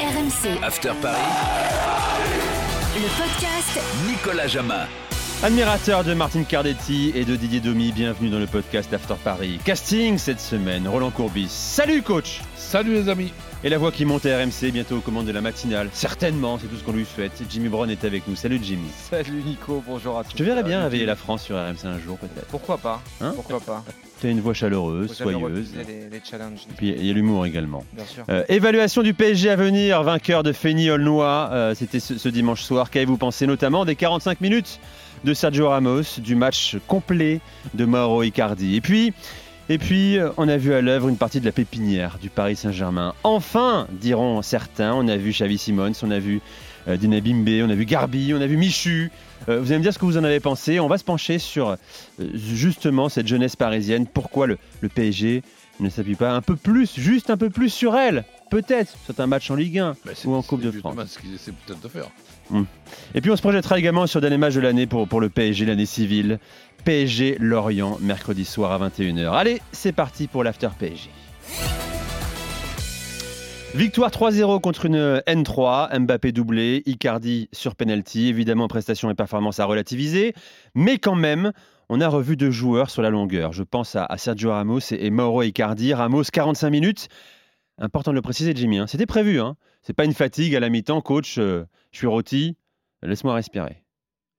RMC, After Paris, le podcast Nicolas Jama. Admirateur de Martin Cardetti et de Didier Domi, bienvenue dans le podcast After Paris. Casting cette semaine, Roland Courbis. Salut coach Salut les amis Et la voix qui monte à RMC, bientôt aux commandes de la matinale. Certainement, c'est tout ce qu'on lui souhaite. Jimmy Brown est avec nous. Salut Jimmy. Salut Nico, bonjour à tous. Je te verrais bien réveiller la France sur RMC un jour peut-être. Pourquoi pas Hein Pourquoi pas Tu as une voix chaleureuse, soyeuse. les, les challenges, Et puis il y a l'humour également. bien sûr. Euh, évaluation du PSG à venir, vainqueur de Feni Aulnois. Euh, C'était ce, ce dimanche soir. Qu'avez-vous pensé notamment des 45 minutes de Sergio Ramos, du match complet de Mauro Icardi? Et puis, et puis euh, on a vu à l'œuvre une partie de la pépinière du Paris Saint-Germain. Enfin, diront certains, on a vu Xavi Simons, on a vu euh, Dina Bimbe, on a vu Garbi, on a vu Michu. Euh, vous allez me dire ce que vous en avez pensé. On va se pencher sur euh, justement cette jeunesse parisienne. Pourquoi le, le PSG ne s'appuie pas un peu plus, juste un peu plus sur elle Peut-être, c'est un match en Ligue 1 Ben, c'est- ou en Coupe c'est de France. ce qu'ils essaient peut-être de faire. Et puis on se projettera également sur le dernier match de l'année pour, pour le PSG, l'année civile. PSG Lorient, mercredi soir à 21h. Allez, c'est parti pour l'After PSG. Victoire 3-0 contre une N3, Mbappé doublé, Icardi sur penalty, évidemment prestation et performance à relativiser, mais quand même, on a revu deux joueurs sur la longueur. Je pense à, Sergio Ramos et, et Mauro Icardi. Ramos 45 minutes, important de le préciser Jimmy, hein. c'était prévu, hein. c'est pas une fatigue à la mi-temps, coach, euh, je suis rôti, laisse-moi respirer.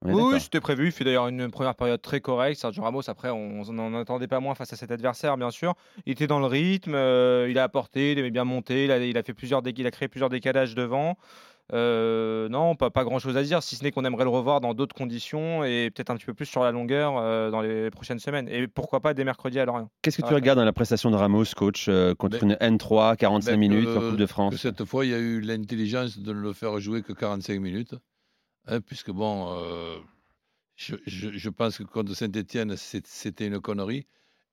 Oui, c'était prévu. Il fait d'ailleurs une première période très correcte. Sergio Ramos, après, on n'en attendait pas moins face à cet adversaire, bien sûr. Il était dans le rythme, euh, il a apporté, il aimait bien monter, il a, il a fait plusieurs dé- il a créé plusieurs décalages devant. Euh, non, pas, pas grand chose à dire, si ce n'est qu'on aimerait le revoir dans d'autres conditions et peut-être un petit peu plus sur la longueur euh, dans les prochaines semaines. Et pourquoi pas dès mercredi à Lorient. Qu'est-ce que tu Ouais. regardes dans la prestation de Ramos, coach, euh, contre une N3, 45 Ben, minutes que- en Coupe de Que France cette fois, il y a eu l'intelligence de ne le faire jouer que 45 minutes. Hein, puisque bon, euh, je, pense que contre Saint-Etienne, c'était une connerie.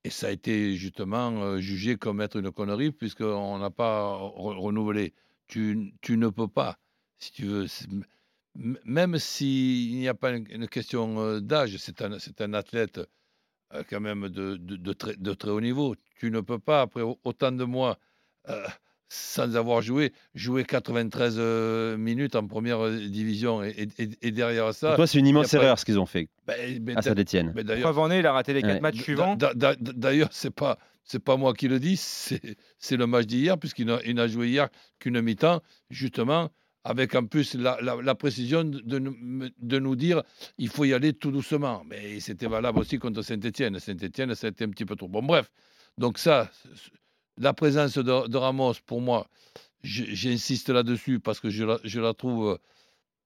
Et ça a été justement euh, jugé comme être une connerie, puisqu'on n'a pas re- renouvelé. Tu, ne peux pas, si tu veux. Même s'il n'y a pas une, question euh, d'âge, c'est un, athlète quand même de, très, haut niveau. Tu ne peux pas, après au- autant de mois, sans avoir joué, jouer 93 euh, minutes en première euh, division. Et, et- et derrière ça. Pour toi, c'est une immense après- erreur ce qu'ils ont fait ben, à Saint-Etienne. ben, Preuve en est, il a raté les quatre Ouais. matchs suivants. d'a- d'a- d'a- D'ailleurs, c'est pas c'est pas moi qui le dis, c'est c'est le match d'hier puisqu'il n'a joué hier qu'une mi-temps, justement avec en plus la, la- la précision de, de nous- de nous dire il faut y aller tout doucement. Mais c'était valable aussi contre Saint-Etienne. Saint-Etienne, ça a été un petit peu trop. Bon, bref. Donc ça, c- la présence de, Ramos, pour moi, j'insiste là-dessus parce que je la, trouve euh,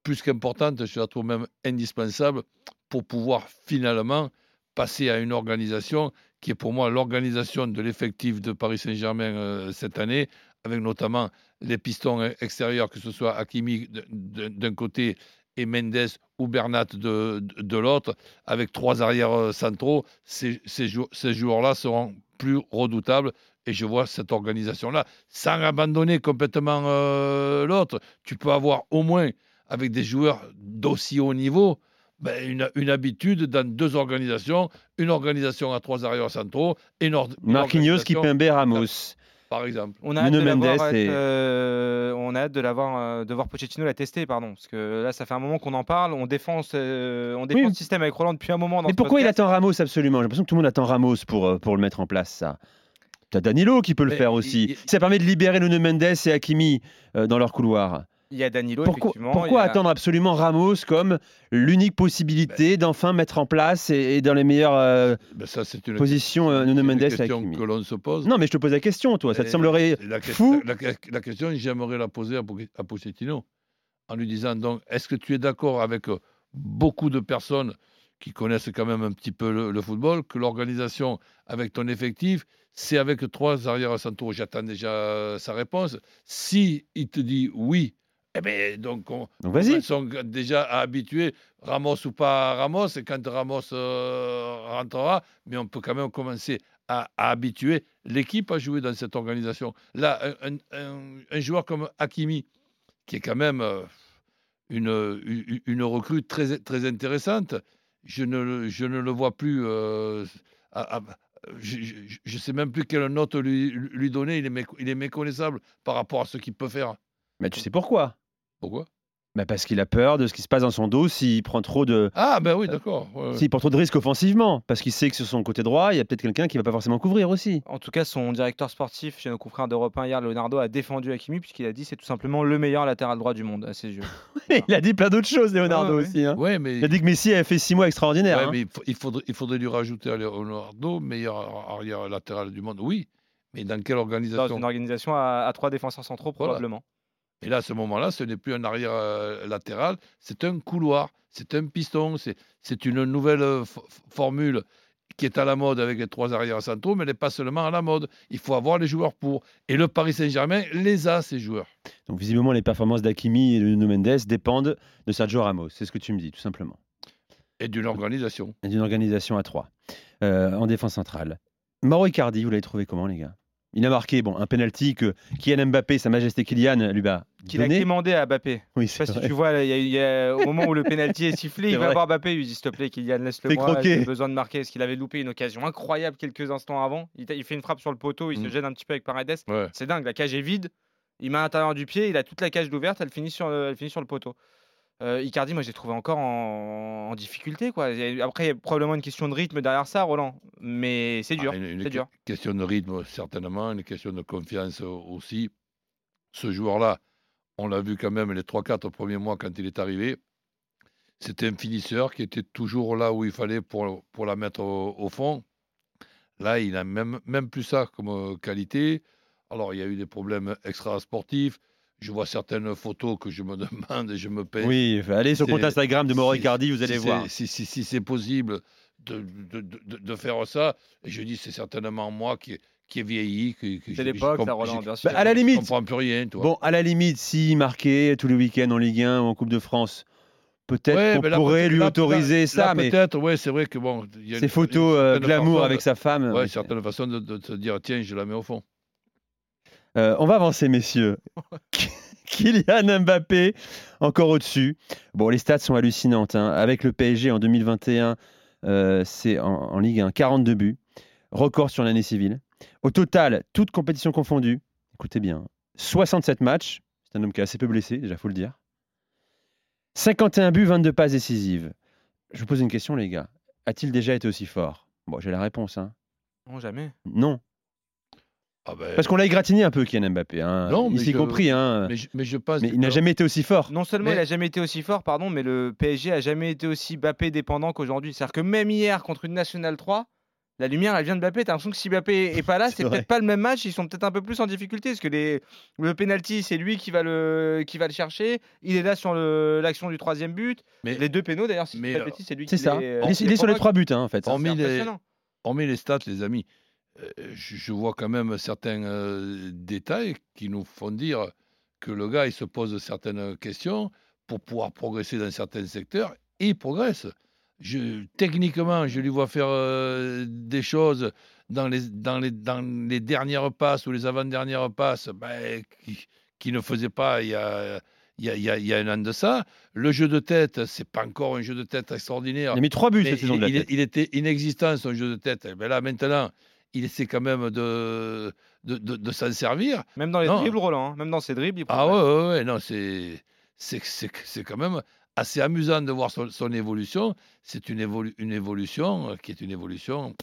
plus qu'importante, je la trouve même indispensable pour pouvoir finalement passer à une organisation qui est pour moi l'organisation de l'effectif de Paris Saint-Germain euh, cette année, avec notamment les pistons extérieurs, que ce soit Hakimi d'un côté et Mendes ou Bernat de, de- l'autre, avec trois arrières euh, centraux, ces joueurs-là seront plus redoutables. Et je vois cette organisation-là, sans abandonner complètement euh, l'autre. Tu peux avoir au moins, avec des joueurs d'aussi haut niveau, ben, une, une habitude dans deux organisations, une organisation à trois arrières centraux et une, une Marquinhos, Kipembe, Ramos. par exemple. On a hâte Nuno de l'avoir, Mendes être, et- euh, on a hâte de l'avoir, euh, de voir Pochettino la tester, pardon, parce que là, ça fait un moment qu'on en parle. On défend, ce- on défend Oui. ce système avec Roland depuis un moment. Dans Mais pourquoi il attend Ramos absolument? J'ai l'impression que tout le monde attend Ramos pour, euh, pour le mettre en place, ça. T'as Danilo qui peut le Mais faire aussi. Ça permet de libérer Nuno Mendes et Hakimi euh, dans leur couloir. Il y a Danilo, Pourquoi, effectivement. pourquoi a- attendre absolument Ramos comme l'unique possibilité d'enfin mettre en place et, et dans les meilleures euh, Ben, ça, c'est une, positions euh, c'est Nuno une Mendes et question Hakimi que l'on se pose. Non, mais je te pose la question, toi. Ça te semblerait la, que- fou la, la- la question, j'aimerais la poser à, à Pochettino en lui disant donc, est-ce que tu es d'accord avec euh, beaucoup de personnes qui connaissent quand même un petit peu le, le football, que l'organisation avec ton effectif, c'est avec trois arrières centraux J'attends déjà euh, sa réponse. Si il te dit oui, eh bien, donc on, Donc ils sont déjà habitués, Ramos ou pas Ramos, et quand Ramos euh, rentrera, mais on peut quand même commencer à, à habituer l'équipe à jouer dans cette organisation. Là, un, un- un joueur comme Hakimi, qui est quand même euh, une, une- une recrue très, très intéressante, je ne, le- je ne le vois plus. euh, à- à- je ne sais même plus quelle note lui, lui donner. Il est, méco- il est méconnaissable par rapport à ce qu'il peut faire. Mais tu sais pourquoi? Pourquoi? Bah Parce qu'il a peur de ce qui se passe dans son dos s'il prend trop de. Ah, ben oui, d'accord. ouais, ouais. S'il prend trop de risques offensivement, parce qu'il sait que sur son côté droit, il y a peut-être quelqu'un qui va pas forcément couvrir aussi. En tout cas, son directeur sportif chez nos confrères d'Europe 1 hier, Leonardo, a défendu Hakimi puisqu'il a dit c'est tout simplement le meilleur latéral droit du monde à ses yeux. il a dit plein d'autres choses, Leonardo Ah ouais. aussi. hein. Ouais, mais, Il a dit que Messi avait fait six mois extraordinaires. ouais, hein. mais il, faudrait, il faudrait lui rajouter à Leonardo, meilleur arrière latéral du monde. Oui, mais dans quelle Dans organisation une organisation à, à trois défenseurs centraux, Voilà. Et là, à ce moment-là, ce n'est plus un arrière euh, latéral, c'est un couloir, c'est un piston, c'est une nouvelle euh, formule qui est à la mode avec les trois arrières centraux, mais elle n'est pas seulement à la mode. Il faut avoir les joueurs pour. Et le Paris Saint-Germain les a, ces joueurs. Donc visiblement, les performances d'Akimi et de Nuno Mendes dépendent de Sergio Ramos. C'est ce que tu me dis, tout simplement. Et d'une organisation. Et d'une organisation à trois euh, en défense centrale. Mauro Icardi, vous l'avez trouvé comment, les gars? Il a marqué bon, un penalty que Kylian Mbappé, Sa Majesté Kylian, lui a Qu'il a demandé à Mbappé. Oui, Je sais pas c'est si tu vois, il y a- il y a- au moment où le penalty est sifflé, il va voir Mbappé, il lui dit s'il te plaît, Kylian, laisse-le moi, j'ai besoin de marquer. Parce qu'il avait loupé une occasion incroyable quelques instants avant. Il, fait une frappe sur le poteau, il se Mm. gêne un petit peu avec Paredes. Ouais. C'est dingue, la cage est vide. Il met à l'intérieur du pied, il a toute la cage ouverte, elle finit sur le, elle finit sur le poteau. Euh, Icardi, moi, j'ai trouvé encore en, en difficulté. Quoi. A- Après, il y a probablement une question de rythme derrière ça, Roland. Mais c'est dur. Ah, une, une dur. question de rythme, certainement, une question de confiance aussi. Ce joueur-là, on l'a vu quand même les 3-4 premiers mois quand il est arrivé. C'était un finisseur qui était toujours là où il fallait pour, pour la mettre au, au fond. Là, il n'a même, même plus ça comme euh, qualité. Alors, il y a eu des problèmes extra-sportifs. Je vois certaines photos que je me demande et je me paye. Oui, allez sur le compte Instagram de Mauro si- Icardi, vous allez si voir. Si, si, si c'est possible de, de, de- faire ça, et je dis c'est certainement moi qui, qui ai vieilli. Qui, qui- C'est l'époque, ça, Roland, bien sûr. Bah, à la Je limite, comprends plus rien, toi. Bon, à la limite, s'il marquait tous les week-ends en Ligue 1 ou en Coupe de France, peut-être Ouais, qu'on là, pourrait lui là- autoriser là- ça, là, mais peut-être, ouais, c'est vrai que bon. il y a ces une- photos une euh, certaine glamour façon avec de- sa femme. Ouais, oui, une certaine façon de, de se dire tiens, je la mets au fond. Euh, on va avancer, messieurs. Kylian Mbappé, encore au-dessus. Bon, les stats sont hallucinantes. hein. Avec le PSG en 2021, euh, c'est en, en Ligue 1, 42 buts. Record sur l'année civile. Au total, toutes compétitions confondues, écoutez bien, 67 matchs. C'est un homme qui est assez peu blessé, déjà, faut le dire. 51 buts, 22 passes décisives. Je vous pose une question, les gars. A-t-il déjà été aussi fort? Bon, j'ai la réponse. hein. Non, jamais. Non. Ah ben, Parce qu'on l'a égratigné un peu, Kylian Mbappé. Hein. Non, mais Ici je- compris. Hein. mais, je, mais je pense. Mais que- il n'a jamais été aussi fort. Non seulement Mais- il a jamais été aussi fort, pardon, mais le PSG a jamais été aussi Mbappé dépendant qu'aujourd'hui. C'est-à-dire que même hier contre une Nationale 3, la lumière elle vient de Mbappé. T'as l'impression que si Mbappé est pas là, C'est peut-être pas le même match. Ils sont peut-être un peu plus en difficulté parce que les... le penalty c'est lui qui va le qui va le chercher. Il est là sur le- l'action du troisième but. Mais Les deux pénaux d'ailleurs, si euh, c'est lui C'est qui ça. les- Il est, il est sur les trois buts, hein, en fait. Hormis les- impressionnant. hormis les stats, les amis, euh, je, je vois quand même certains euh, détails qui nous font dire que le gars, il se pose certaines questions pour pouvoir progresser dans certains secteurs et il progresse. Je, techniquement, je lui vois faire euh, des choses dans les, dans, les, dans les dernières passes ou les avant-dernières passes ben, qui, qui ne faisaient pas il y a, il y, a, il y a- il y a un an de ça. Le jeu de tête, c'est pas encore un jeu de tête extraordinaire. Il a mis trois buts cette saison de la il, tête. il était inexistant son jeu de tête. Eh ben là, maintenant, il essaie quand même de, de, de- de s'en servir. Même dans les Non. dribbles, Roland. hein. Même dans ses dribbles, il Ah ouais, ouais, ouais, non, c'est, c'est, c'est, c'est quand même assez amusant de voir son, son évolution. C'est une, évolu- une évolution euh, qui est une évolution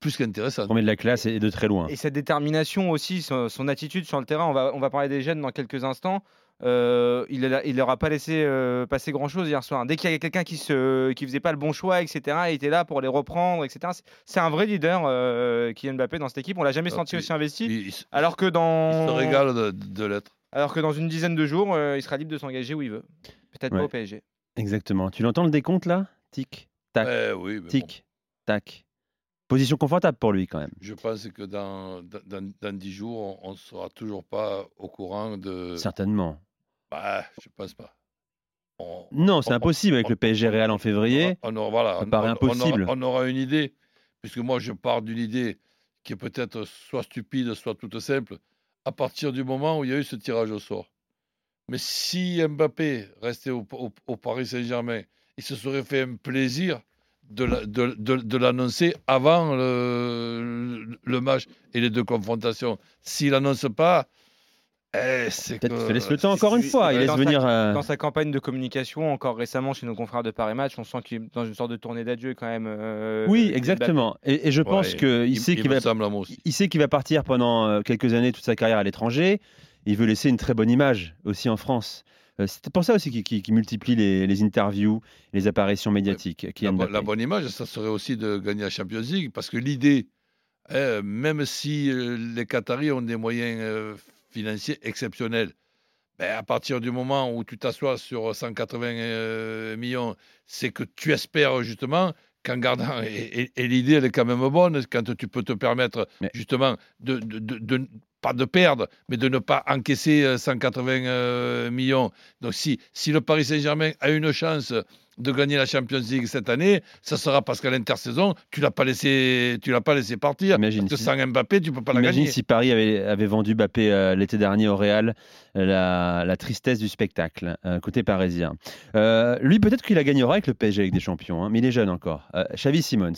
plus qu'intéressante. On met de la classe et de très loin. Et cette détermination aussi, son, son attitude sur le terrain, on va, on va parler des jeunes dans quelques instants. Euh, il leur a pas laissé euh, passer grand chose hier soir. Dès qu'il y avait quelqu'un qui se, qui faisait pas le bon choix, etc., il était là pour les reprendre, etc. C'est- un vrai leader, euh, Kylian Mbappé dans cette équipe. On l'a jamais Ah, senti puis- aussi investi. Il, il Alors que il dans, se régale de, de l'être. alors que dans une dizaine de jours, euh, il sera libre de s'engager où il veut. Peut-être Ouais. pas au PSG. Exactement. Tu l'entends le décompte là? Tic, tac, Ouais, oui, bon, tic, tac. Position confortable pour lui quand même. je pense que dans, dans, dans- dans 10 jours, on ne sera toujours pas au courant de. Certainement. Bah, je pense pas. On- Non, c'est impossible avec le PSG Real en février. On aura, voilà, ça on- paraît on- on aura- impossible. On aura, une idée, puisque moi je pars d'une idée qui est peut-être soit stupide, soit toute simple, à partir du moment où il y a eu ce tirage au sort. Mais si Mbappé restait au, au- au Paris Saint-Germain, il se serait fait un plaisir de la- de- de- de l'annoncer avant le, le match et les deux confrontations. S'il n'annonce pas, Eh, Peut-être que- qu'il te laisse le temps encore une fois. Il laisse dans venir. sa- euh, Dans sa campagne de communication, encore récemment chez nos confrères de Paris Match, on sent qu'il est dans une sorte de tournée d'adieu quand même. euh, Oui, Mbappé. exactement. Et, et je pense Ouais, qu'il il, sait il qu'il va, il sait qu'il partir pendant euh, quelques années, toute sa carrière à l'étranger. Il veut laisser une très bonne image aussi en France. Euh, C'est pour ça aussi qu'il multiplie les, les interviews, les apparitions médiatiques. La, bonne image, ça serait aussi de gagner la Champions League, parce que l'idée, hein, même si euh, les Qataris ont des moyens euh, financiers exceptionnels, ben, à partir du moment où tu t'assois sur 180 euh, millions, c'est que tu espères justement qu'en gardant, et, et- et l'idée elle est quand même bonne, quand tu peux te permettre Mais- justement de, de- de- de- pas de perdre, mais de ne pas encaisser euh, 180 euh, millions. Donc si, si le Paris Saint-Germain a une chance de gagner la Champions League cette année, ça sera parce qu'à l'intersaison, tu l'as pas laissé, tu l'as pas laissé partir. Imagine parce que si- sans Mbappé, tu peux pas la Imagine gagner. si Paris avait, avait vendu Mbappé euh, l'été dernier au Real, euh, la, la tristesse du spectacle, euh, côté parisien. Euh, lui, peut-être qu'il la gagnera avec le PSG avec des champions, hein, mais il est jeune encore. Xavi Simons,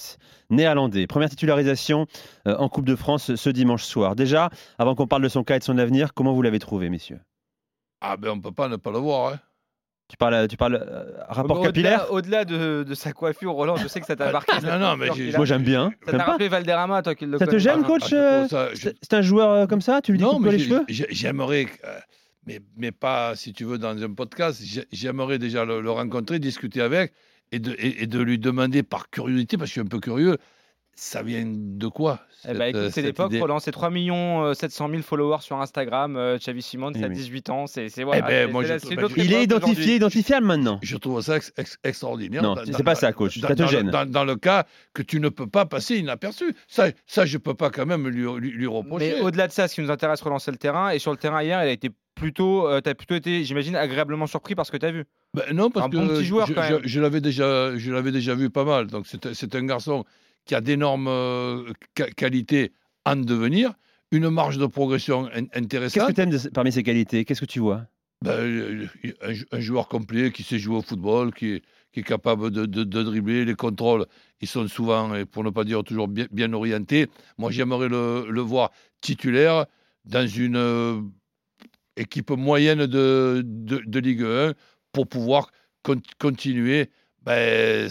néerlandais, première titularisation en Coupe de France ce dimanche soir. Déjà, avant qu'on parle de son cas et de son avenir, comment vous l'avez trouvé, messieurs? Ah ben on peut pas ne pas le voir. hein. Tu parles, tu parles euh, rapport Au-delà- capillaire Au-delà de, de sa coiffure, Roland, je sais que ça t'a marqué. Non, non, mais Alors j'ai- qu'il a- Moi, j'aime bien. Ça J'aime t'a pas. rappelé Valderrama, toi qui le Ça te connais. gêne, Ah, coach Ah, je euh, je- C'est c'est un joueur euh, comme ça? Tu lui dis Non, coupe-toi mais les j'ai- cheveux? j'ai- j'aimerais, euh, mais, mais pas, si tu veux, dans un podcast, j'ai- j'aimerais déjà le, le rencontrer, discuter avec et de, et, et de lui demander par curiosité, parce que je suis un peu curieux, ça vient de quoi Eh ben, cette, écoute, euh, c'est l'époque, Roland, c'est 3 millions euh, 700 000 followers sur Instagram. euh, Xavi c'est à oui. 18 ans. C'est c'est- voilà, ben, c'est- moi, c'est c'est Il est identifié, identifiable maintenant. Je trouve ça ex- ex- extraordinaire. Non, Dans- c'est dans- pas ça, coach. Dans, Ça te dans le- gêne. Dans, dans le cas que tu ne peux pas passer inaperçu. Ça, ça je peux pas quand même lui, lui, lui reprocher. Mais au-delà de ça, ce qui nous intéresse, relancer le terrain. Et sur le terrain hier, il a été plutôt, euh, t'as plutôt été, j'imagine, agréablement surpris par ce que tu as vu. Ben non, parce Un que bon petit joueur, je, quand je- même. je l'avais déjà, je l'avais déjà vu pas mal. Donc c'est c'est un garçon qui a d'énormes euh, qua- qualités en devenir, une marge de progression in- Qu'est-ce que intéressante. tu aimes parmi ses qualités? Qu'est-ce que tu vois? Ben, euh, un, un joueur complet qui sait jouer au football, qui est, qui est capable de, de- de dribbler. Les contrôles, ils sont souvent, et pour ne pas dire toujours, bien, bien orientés. Moi, j'aimerais le, le voir titulaire dans une euh, équipe moyenne de, de, Ligue 1 pour pouvoir con- continuer, ben,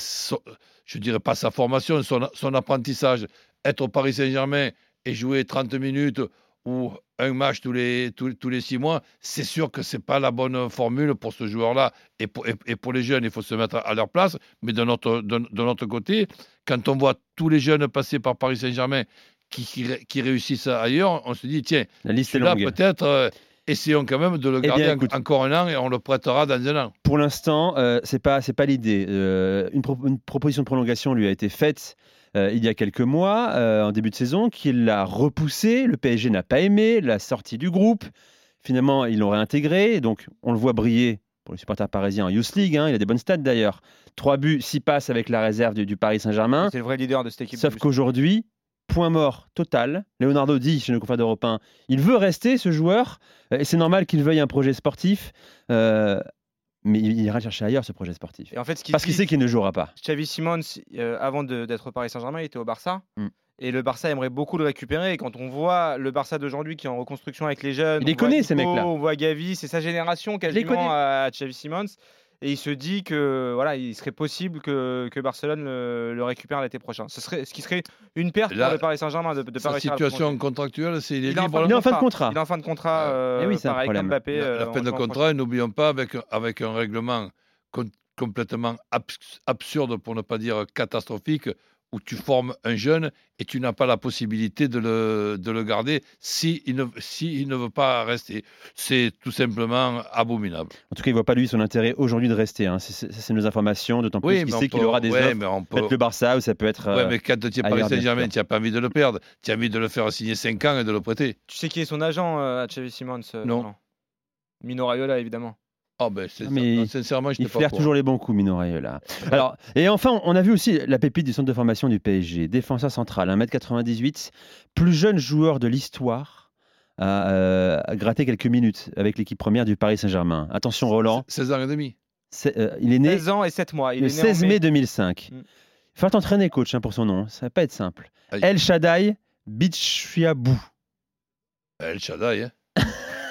je dirais pas sa formation, son, son apprentissage. Être au Paris Saint-Germain et jouer 30 minutes ou un match tous les, tous, tous les six mois, c'est sûr que c'est pas la bonne formule pour ce joueur-là. Et pour, et, et pour les jeunes, il faut se mettre à leur place. Mais de notre, de, de notre côté, quand on voit tous les jeunes passer par Paris Saint-Germain qui, qui, ré- qui réussissent ailleurs, on se dit, tiens, La liste est là longue. peut-être, euh, essayons quand même de le Eh bien, garder écoute. encore un an et on le prêtera dans un an. Pour l'instant, euh, c'est pas c'est pas l'idée. Euh, une, pro- une proposition de prolongation lui a été faite euh, il y a quelques mois, euh, en début de saison, qu'il l'a repoussé. Le PSG n'a pas aimé la sortie du groupe. Finalement, ils l'ont réintégré. Donc, on le voit briller pour les supporters parisiens en Youth League. hein. Il a des bonnes stats d'ailleurs. Trois buts, six passes avec la réserve du, du Paris Saint-Germain. C'est le vrai leader de cette équipe. Sauf qu'aujourd'hui, point mort total. Leonardo dit chez nos confrères d'Europe 1, il veut rester ce joueur, euh, et c'est normal qu'il veuille un projet sportif, euh, mais il ira chercher ailleurs ce projet sportif. Et en fait, ce Parce qu'il sait qu'il ne jouera pas. Xavi Simons, euh, avant d'être au Paris Saint-Germain, il était au Barça. Mm. Et le Barça aimerait beaucoup le récupérer. Et quand on voit le Barça d'aujourd'hui qui est en reconstruction avec les jeunes, Il les ces mecs-là. On voit Gavi, c'est sa génération quasiment à Xavi Simons. Et il se dit que voilà, il serait possible que, que Barcelone le, le récupère l'été prochain. Ce, serait, ce qui serait une perte Là, pour le Paris Saint-Germain de, de Sa situation contractuelle, c'est il est Il est en libre. fin Il est en fin de contrat. Il est en fin de contrat, euh, Eh oui, pareil, comme Mbappé. La, euh, la en fin de contrat, et n'oublions pas, avec, avec un règlement com- complètement abs- absurde, pour ne pas dire catastrophique, où tu formes un jeune et tu n'as pas la possibilité de le, de le garder s'il ne, si il ne veut pas rester. C'est tout simplement abominable. En tout cas, il ne voit pas lui son intérêt aujourd'hui de rester. hein. C'est- nos informations, d'autant plus qu'il sait qu'il aura des ouais, offres. mais on Ça peut- peut être le Barça ou ça peut être. Ouais, euh, mais quand tu es Paris Saint-Germain, tu n'as pas envie de le perdre. Tu as envie de le faire signer 5 ans et de le prêter. Tu sais qui est son agent euh, à Xavi Simons euh, Non. Mino Raiola, évidemment. Ah ben, c'est- Ah, mais non, sincèrement, je Il pas flaire toujours les bons coups, Mino Raiola. Alors, et enfin, on a vu aussi la pépite du centre de formation du PSG, défenseur central, 1m98, plus jeune joueur de l'histoire à, euh, à gratter quelques minutes avec l'équipe première du Paris Saint-Germain. Attention, Roland, 16 ans et demi. c'est, euh, il est né 16 ans et 7 mois. Il le est né en 16 mai mai. 2005. Mm. Il faut t'entraîner, coach, hein, pour son nom. Ça va pas être simple. Aïe. El Shaddai Bichiabou. El Shaddai, hein.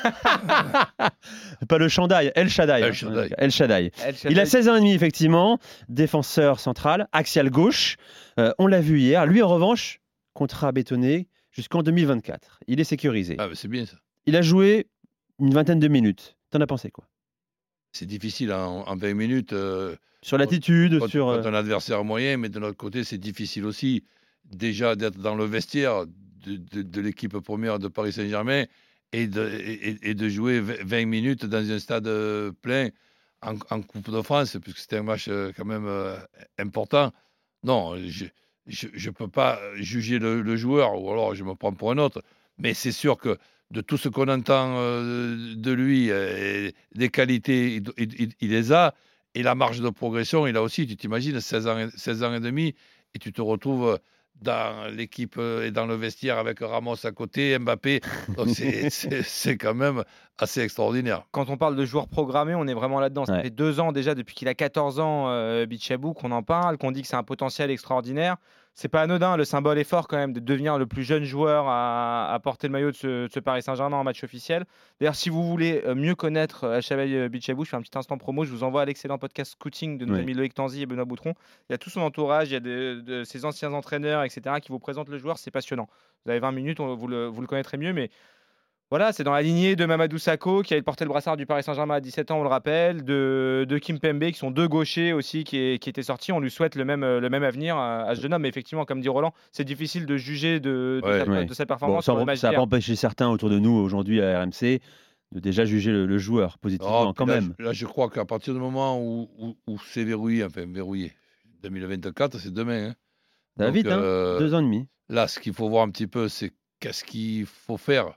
Pas le Shandai, El Shaddai. El hein. Shaddai. El Shaddai. El Il a Shaddai. 16 ans et demi, effectivement. Défenseur central, axial gauche. Euh, on l'a vu hier. Lui, en revanche, contrat bétonné jusqu'en 2024. Il est sécurisé. Ah, c'est bien ça. Il a joué une vingtaine de minutes. T'en as pensé quoi? C'est difficile en, en 20 minutes. euh, Sur l'attitude, sur. quand euh, un adversaire moyen, mais de l'autre côté, c'est difficile aussi déjà d'être dans le vestiaire de, de- de l'équipe première de Paris Saint-Germain et de, et, de jouer v- 20 minutes dans un stade euh, plein en, Coupe de France, puisque c'était un match euh, quand même euh, important. Non, je ne peux pas juger le, joueur, ou alors je me prends pour un autre, mais c'est sûr que de tout ce qu'on entend de lui, des qualités, il, les a. Et la marge de progression, il a aussi, tu t'imagines, 16 ans, et- 16 ans et demi, et tu te retrouves dans l'équipe euh, et dans le vestiaire avec Ramos à côté, Mbappé. Donc c'est- quand même assez extraordinaire. Quand on parle de joueurs programmés, on est vraiment là-dedans. Ça Ouais. fait deux ans déjà, depuis qu'il a 14 ans, euh, Bichabou, qu'on en parle, qu'on dit que c'est un potentiel extraordinaire. C'est pas anodin, le symbole est fort quand même de devenir le plus jeune joueur à, à porter le maillot de ce, de ce Paris Saint-Germain en match officiel. D'ailleurs, si vous voulez euh, mieux connaître euh, Chavel Bichabou, je fais un petit instant promo, je vous envoie à l'excellent podcast Scouting de nos Oui. amis Loïc Tanzi et Benoît Boutron. Il y a tout son entourage, il y a de, de ses anciens entraîneurs, etc., qui vous présentent le joueur, c'est passionnant. Vous avez 20 minutes, on- vous le, vous le connaîtrez mieux, mais voilà, c'est dans la lignée de Mamadou Sakho qui a porté le brassard du Paris Saint-Germain à 17 ans, on le rappelle, de, de Kim Pembe qui sont deux gauchers aussi qui, est- qui étaient sortis. On lui souhaite le même, le même avenir à, ce jeune homme. Mais effectivement, comme dit Roland, c'est difficile de juger de, de Ouais. sa, Ouais. de sa Bon, performance ça n'a pas empêché certains autour de nous aujourd'hui à RMC de déjà juger le, le joueur positivement Non, quand là, même. je- Là, je crois qu'à partir du moment où, où- où c'est verrouillé, enfin verrouillé, 2024, c'est demain. hein. Ça va vite, hein euh, Deux ans et demi. Là, ce qu'il faut voir un petit peu, c'est qu'est-ce qu'il faut faire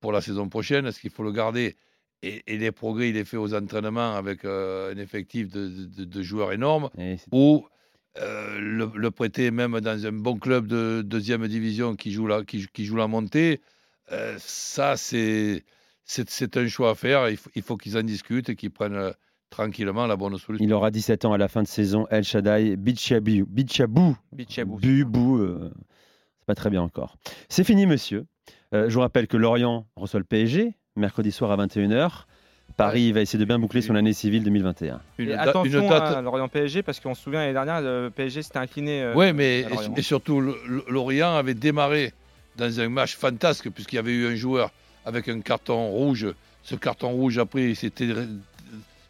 pour la saison prochaine. Est-ce qu'il faut le garder et, et les progrès, il est fait aux entraînements avec euh, un effectif de, de- de joueurs énormes ou euh, le, le prêter même dans un bon club de deuxième division qui joue la, qui, qui joue la montée. Euh, ça, c'est un choix à faire. Il faut, il faut qu'ils en discutent et qu'ils prennent tranquillement la bonne solution. Il aura 17 ans à la fin de saison. El Shaddai, Bichabou, Bichabou, Bichabou. Bubou, euh, c'est pas très bien encore. C'est fini, monsieur. Euh, je vous rappelle que Lorient reçoit le PSG mercredi soir à 21h. Paris va essayer de bien boucler son année civile 2021. Une, attention une à Lorient PSG parce qu'on se souvient l'année dernière, le PSG s'était incliné. euh, Oui, mais et, et surtout, Lorient avait démarré dans un match fantasque, puisqu'il y avait eu un joueur avec un carton rouge. Ce carton rouge, après, il s'était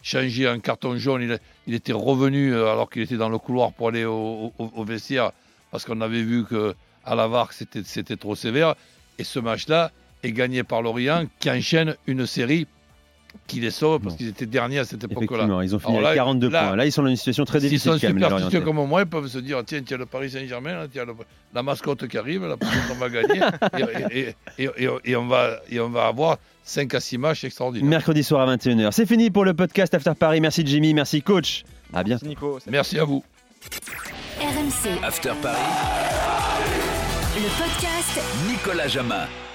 changé en carton jaune. Il, était revenu euh, alors qu'il était dans le couloir pour aller au, au- au vestiaire, parce qu'on avait vu que à la VAR, c'était c'était trop sévère. Et ce match-là est gagné par Lorient, qui enchaîne une série qui les sauve, parce Bon. qu'ils étaient derniers à cette époque-là. Effectivement, ils ont fini Alors avec là, 42 là- points. Là, ils sont dans une situation très difficile sont même, les superstitieux comme moi, ils peuvent se dire tiens, tiens, le Paris Saint-Germain, là, tiens, le- la mascotte qui arrive, là, peut-être on va gagner. et, et- et- et- et on va, et on va avoir 5 à 6 matchs extraordinaires. Mercredi soir à 21h. C'est fini pour le podcast After Paris. Merci Jimmy, merci coach. À bientôt. Merci Nico. Merci à vous. RMC, After Paris, le podcast. Nicolas Jamin.